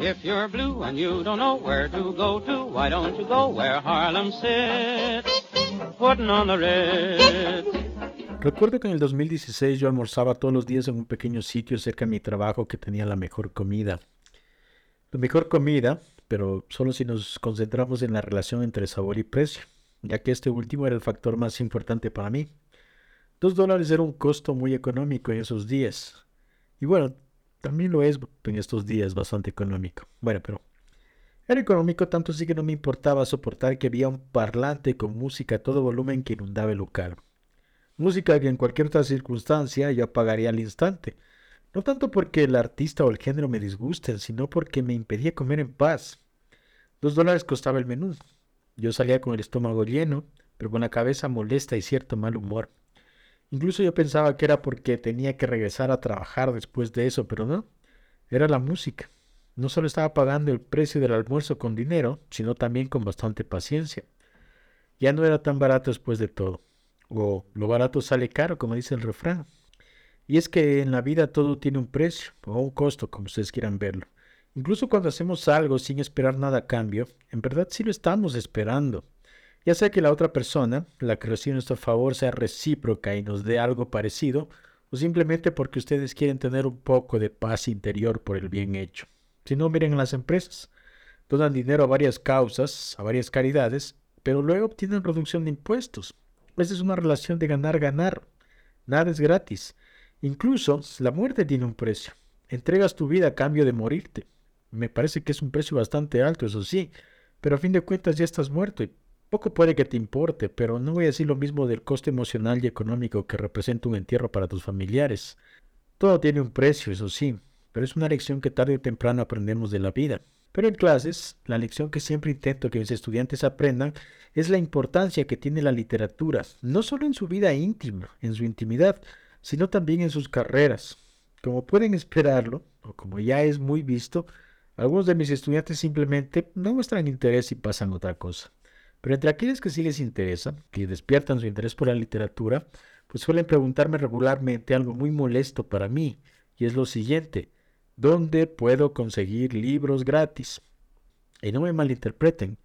If you're blue and you don't know where to go to, why don't you go where Harlem sits, putting on the ritz. Recuerdo que en el 2016 yo almorzaba todos los días en un pequeño sitio cerca de mi trabajo que tenía la mejor comida. La mejor comida, pero solo si nos concentramos en la relación entre sabor y precio, ya que este último era el factor más importante para mí. Dos dólares era un costo muy económico en esos días. Y bueno, también lo es en estos días bastante económico. Bueno, pero era económico tanto así que no me importaba soportar que había un parlante con música a todo volumen que inundaba el local. Música que en cualquier otra circunstancia yo apagaría al instante. No tanto porque el artista o el género me disgusten, sino porque me impedía comer en paz. Dos dólares costaba el menú. Yo salía con el estómago lleno, pero con la cabeza molesta y cierto mal humor. Incluso yo pensaba que era porque tenía que regresar a trabajar después de eso, pero no. Era la música. No solo estaba pagando el precio del almuerzo con dinero, sino también con bastante paciencia. Ya no era tan barato después de todo. O lo barato sale caro, como dice el refrán. Y es que en la vida todo tiene un precio, o un costo, como ustedes quieran verlo. Incluso cuando hacemos algo sin esperar nada a cambio, en verdad sí lo estamos esperando. Ya sea que la otra persona, la que recibe nuestro favor, sea recíproca y nos dé algo parecido, o simplemente porque ustedes quieren tener un poco de paz interior por el bien hecho. Si no, miren las empresas. Donan dinero a varias causas, a varias caridades, pero luego obtienen reducción de impuestos. Esa es una relación de ganar-ganar. Nada es gratis. Incluso la muerte tiene un precio. Entregas tu vida a cambio de morirte. Me parece que es un precio bastante alto, eso sí, pero a fin de cuentas ya estás muerto y poco puede que te importe, pero no voy a decir lo mismo del coste emocional y económico que representa un entierro para tus familiares. Todo tiene un precio, eso sí, pero es una lección que tarde o temprano aprendemos de la vida. Pero en clases, la lección que siempre intento que mis estudiantes aprendan es la importancia que tiene la literatura, no solo en su vida íntima, en su intimidad, sino también en sus carreras. Como pueden esperarlo, o como ya es muy visto, algunos de mis estudiantes simplemente no muestran interés y pasan otra cosa. Pero entre aquellos que sí les interesa, que despiertan su interés por la literatura, pues suelen preguntarme regularmente algo muy molesto para mí, y es lo siguiente, ¿dónde puedo conseguir libros gratis? Y no me malinterpreten,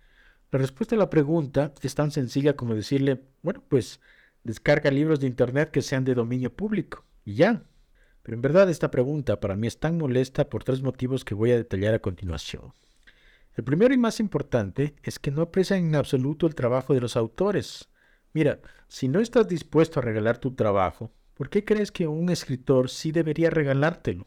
la respuesta a la pregunta es tan sencilla como decirle, bueno, pues descarga libros de Internet que sean de dominio público, y ya. Pero en verdad esta pregunta para mí es tan molesta por tres motivos que voy a detallar a continuación. El primero y más importante es que no aprecian en absoluto el trabajo de los autores. Mira, si no estás dispuesto a regalar tu trabajo, ¿por qué crees que un escritor sí debería regalártelo?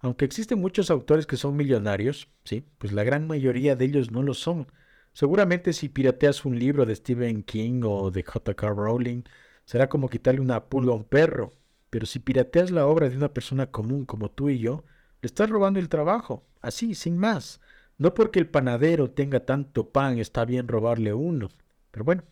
Aunque existen muchos autores que son millonarios, sí, pues la gran mayoría de ellos no lo son. Seguramente si pirateas un libro de Stephen King o de J.K. Rowling, será como quitarle una pulga a un perro. Pero si pirateas la obra de una persona común como tú y yo, le estás robando el trabajo, así, sin más. No porque el panadero tenga tanto pan está bien robarle uno. Pero bueno,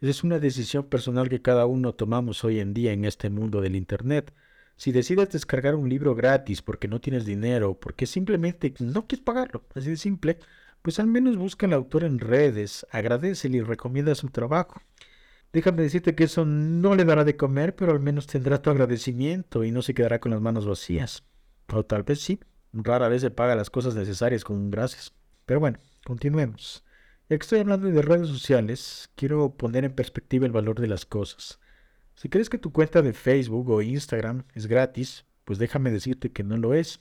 es una decisión personal que cada uno tomamos hoy en día en este mundo del Internet. Si decides descargar un libro gratis porque no tienes dinero o porque simplemente no quieres pagarlo, así de simple, pues al menos busca al autor en redes, agradece y recomienda su trabajo. Déjame decirte que eso no le dará de comer, pero al menos tendrá tu agradecimiento y no se quedará con las manos vacías. O tal vez sí, Rara vez se paga las cosas necesarias con gracias. Pero bueno, continuemos. Ya que estoy hablando de redes sociales, quiero poner en perspectiva el valor de las cosas. Si crees que tu cuenta de Facebook o Instagram es gratis, pues déjame decirte que no lo es.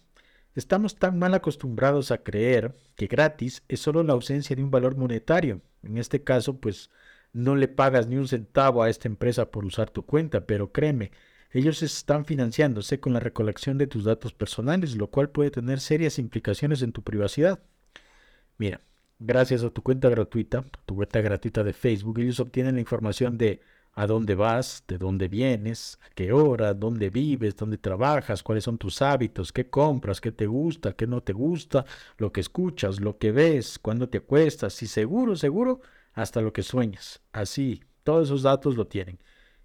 Estamos tan mal acostumbrados a creer que gratis es solo la ausencia de un valor monetario. En este caso, pues no le pagas ni un centavo a esta empresa por usar tu cuenta, pero créeme, ellos están financiándose con la recolección de tus datos personales, lo cual puede tener serias implicaciones en tu privacidad. Mira, gracias a tu cuenta gratuita, tu cuenta gratuita de Facebook, ellos obtienen la información de a dónde vas, de dónde vienes, a qué hora, dónde vives, dónde trabajas, cuáles son tus hábitos, qué compras, qué te gusta, qué no te gusta, lo que escuchas, lo que ves, cuándo te acuestas y seguro, seguro, hasta lo que sueñas. Así, todos esos datos lo tienen.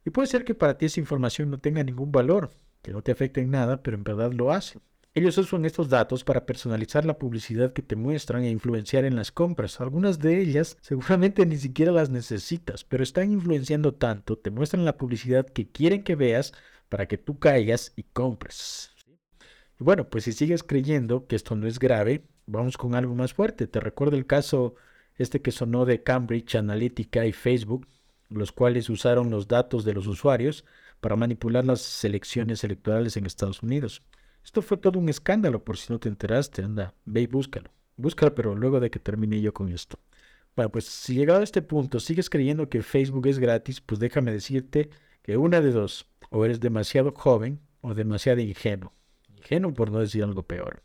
Y puede ser que para ti esa información no tenga ningún valor, que no te afecte en nada, pero en verdad lo hace. Ellos usan estos datos para personalizar la publicidad que te muestran e influenciar en las compras. Algunas de ellas seguramente ni siquiera las necesitas, pero están influenciando tanto, te muestran la publicidad que quieren que veas para que tú caigas y compres. Y bueno, pues si sigues creyendo que esto no es grave, vamos con algo más fuerte. Te recuerdo el caso este que sonó de Cambridge Analytica y Facebook, los cuales usaron los datos de los usuarios para manipular las elecciones electorales en Estados Unidos. Esto fue todo un escándalo, por si no te enteraste. Anda, ve y búscalo. Búscalo, pero luego de que termine yo con esto. Bueno, pues si llegado a este punto sigues creyendo que Facebook es gratis, pues déjame decirte que una de dos, o eres demasiado joven o demasiado ingenuo. Ingenuo por no decir algo peor.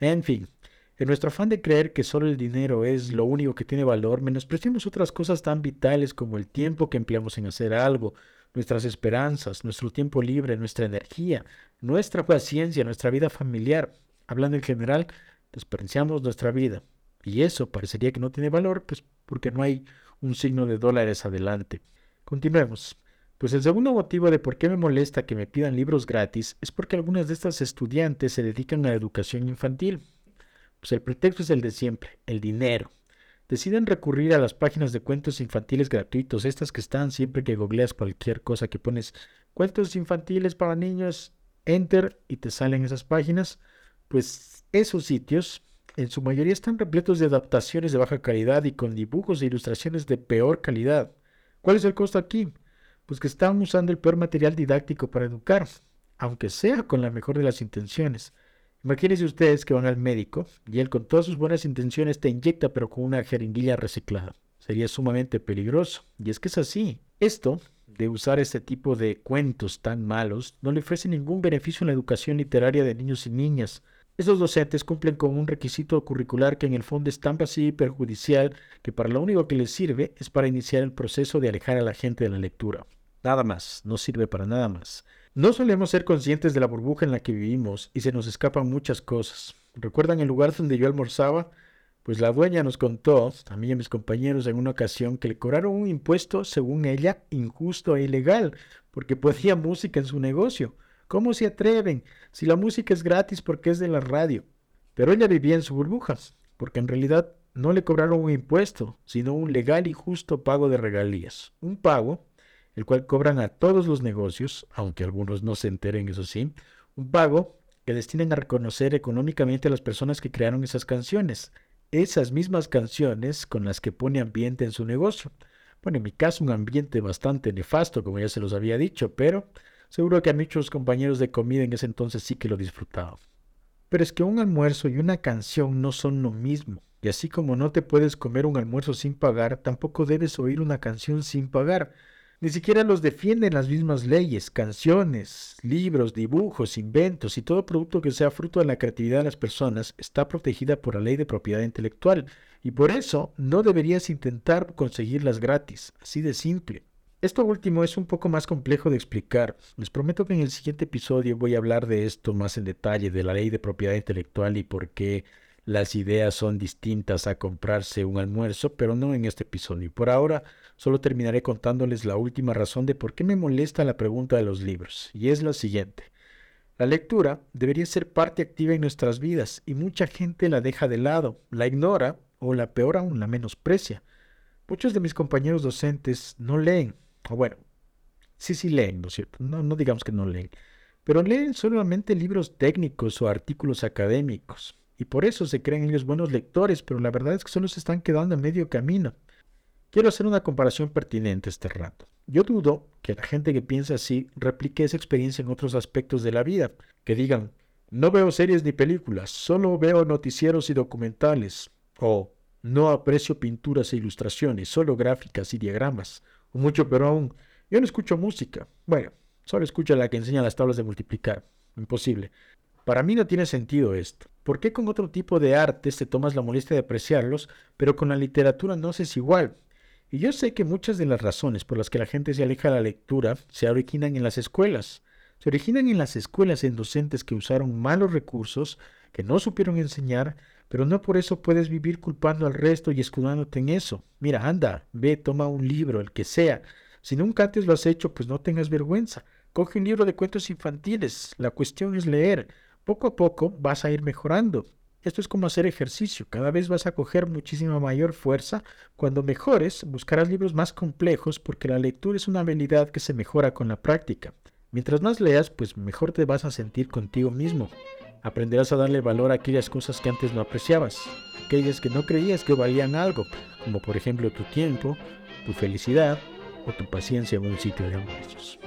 En fin, en nuestro afán de creer que solo el dinero es lo único que tiene valor, menospreciamos otras cosas tan vitales como el tiempo que empleamos en hacer algo, nuestras esperanzas, nuestro tiempo libre, nuestra energía, nuestra paciencia, nuestra vida familiar. Hablando en general, desperdiciamos nuestra vida. Y eso parecería que no tiene valor, pues porque no hay un signo de dólares adelante. Continuemos. Pues el segundo motivo de por qué me molesta que me pidan libros gratis es porque algunas de estas estudiantes se dedican a la educación infantil. Pues el pretexto es el de siempre, el dinero. Deciden recurrir a las páginas de cuentos infantiles gratuitos, estas que están siempre que googleas cualquier cosa que pones cuentos infantiles para niños, enter y te salen esas páginas. Pues esos sitios en su mayoría están repletos de adaptaciones de baja calidad y con dibujos e ilustraciones de peor calidad. ¿Cuál es el costo aquí? Pues que están usando el peor material didáctico para educar, aunque sea con la mejor de las intenciones. Imagínense ustedes que van al médico y él con todas sus buenas intenciones te inyecta pero con una jeringuilla reciclada. Sería sumamente peligroso. Y es que es así. Esto de usar este tipo de cuentos tan malos no le ofrece ningún beneficio en la educación literaria de niños y niñas. Esos docentes cumplen con un requisito curricular que en el fondo es tan vacío y perjudicial que para lo único que les sirve es para iniciar el proceso de alejar a la gente de la lectura. Nada más, no sirve para nada más. No solemos ser conscientes de la burbuja en la que vivimos y se nos escapan muchas cosas. ¿Recuerdan el lugar donde yo almorzaba? Pues la dueña nos contó, a mí y a mis compañeros en una ocasión, que le cobraron un impuesto, según ella, injusto e ilegal, porque podía música en su negocio. ¿Cómo se atreven? Si la música es gratis porque es de la radio. Pero ella vivía en su burbuja, porque en realidad no le cobraron un impuesto, sino un legal y justo pago de regalías. Un pago el cual cobran a todos los negocios, aunque algunos no se enteren, eso sí, un pago que destinen a reconocer económicamente a las personas que crearon esas canciones, esas mismas canciones con las que pone ambiente en su negocio. Bueno, en mi caso un ambiente bastante nefasto, como ya se los había dicho, pero seguro que a muchos compañeros de comida en ese entonces sí que lo disfrutaban. Pero es que un almuerzo y una canción no son lo mismo. Y así como no te puedes comer un almuerzo sin pagar, tampoco debes oír una canción sin pagar. Ni siquiera los defienden las mismas leyes, canciones, libros, dibujos, inventos y todo producto que sea fruto de la creatividad de las personas está protegida por la ley de propiedad intelectual y por eso no deberías intentar conseguirlas gratis, así de simple. Esto último es un poco más complejo de explicar. Les prometo que en el siguiente episodio voy a hablar de esto más en detalle, de la ley de propiedad intelectual y por qué las ideas son distintas a comprarse un almuerzo, pero no en este episodio. Por ahora, solo terminaré contándoles la última razón de por qué me molesta la pregunta de los libros, y es la siguiente. La lectura debería ser parte activa en nuestras vidas y mucha gente la deja de lado, la ignora o la peor aún la menosprecia. Muchos de mis compañeros docentes no leen, o bueno, sí, sí leen, ¿no es cierto? No, no digamos que no leen, pero leen solamente libros técnicos o artículos académicos y por eso se creen ellos buenos lectores, pero la verdad es que solo se están quedando en medio camino. Quiero hacer una comparación pertinente este rato. Yo dudo que la gente que piensa así replique esa experiencia en otros aspectos de la vida, que digan, no veo series ni películas, solo veo noticieros y documentales, o no aprecio pinturas e ilustraciones, solo gráficas y diagramas, o mucho pero aún, yo no escucho música. Bueno, solo escucho la que enseña las tablas de multiplicar. Imposible. Para mí no tiene sentido esto. ¿Por qué con otro tipo de artes te tomas la molestia de apreciarlos, pero con la literatura no es igual? Y yo sé que muchas de las razones por las que la gente se aleja de la lectura se originan en las escuelas. Se originan en las escuelas en docentes que usaron malos recursos, que no supieron enseñar, pero no por eso puedes vivir culpando al resto y escudándote en eso. Mira, anda, ve, toma un libro, el que sea. Si nunca antes lo has hecho, pues no tengas vergüenza. Coge un libro de cuentos infantiles. La cuestión es leer poco a poco vas a ir mejorando. Esto es como hacer ejercicio, cada vez vas a coger muchísima mayor fuerza. Cuando mejores, buscarás libros más complejos porque la lectura es una habilidad que se mejora con la práctica. Mientras más leas, pues mejor te vas a sentir contigo mismo. Aprenderás a darle valor a aquellas cosas que antes no apreciabas, aquellas que no creías que valían algo, como por ejemplo tu tiempo, tu felicidad o tu paciencia en un sitio de anuncios.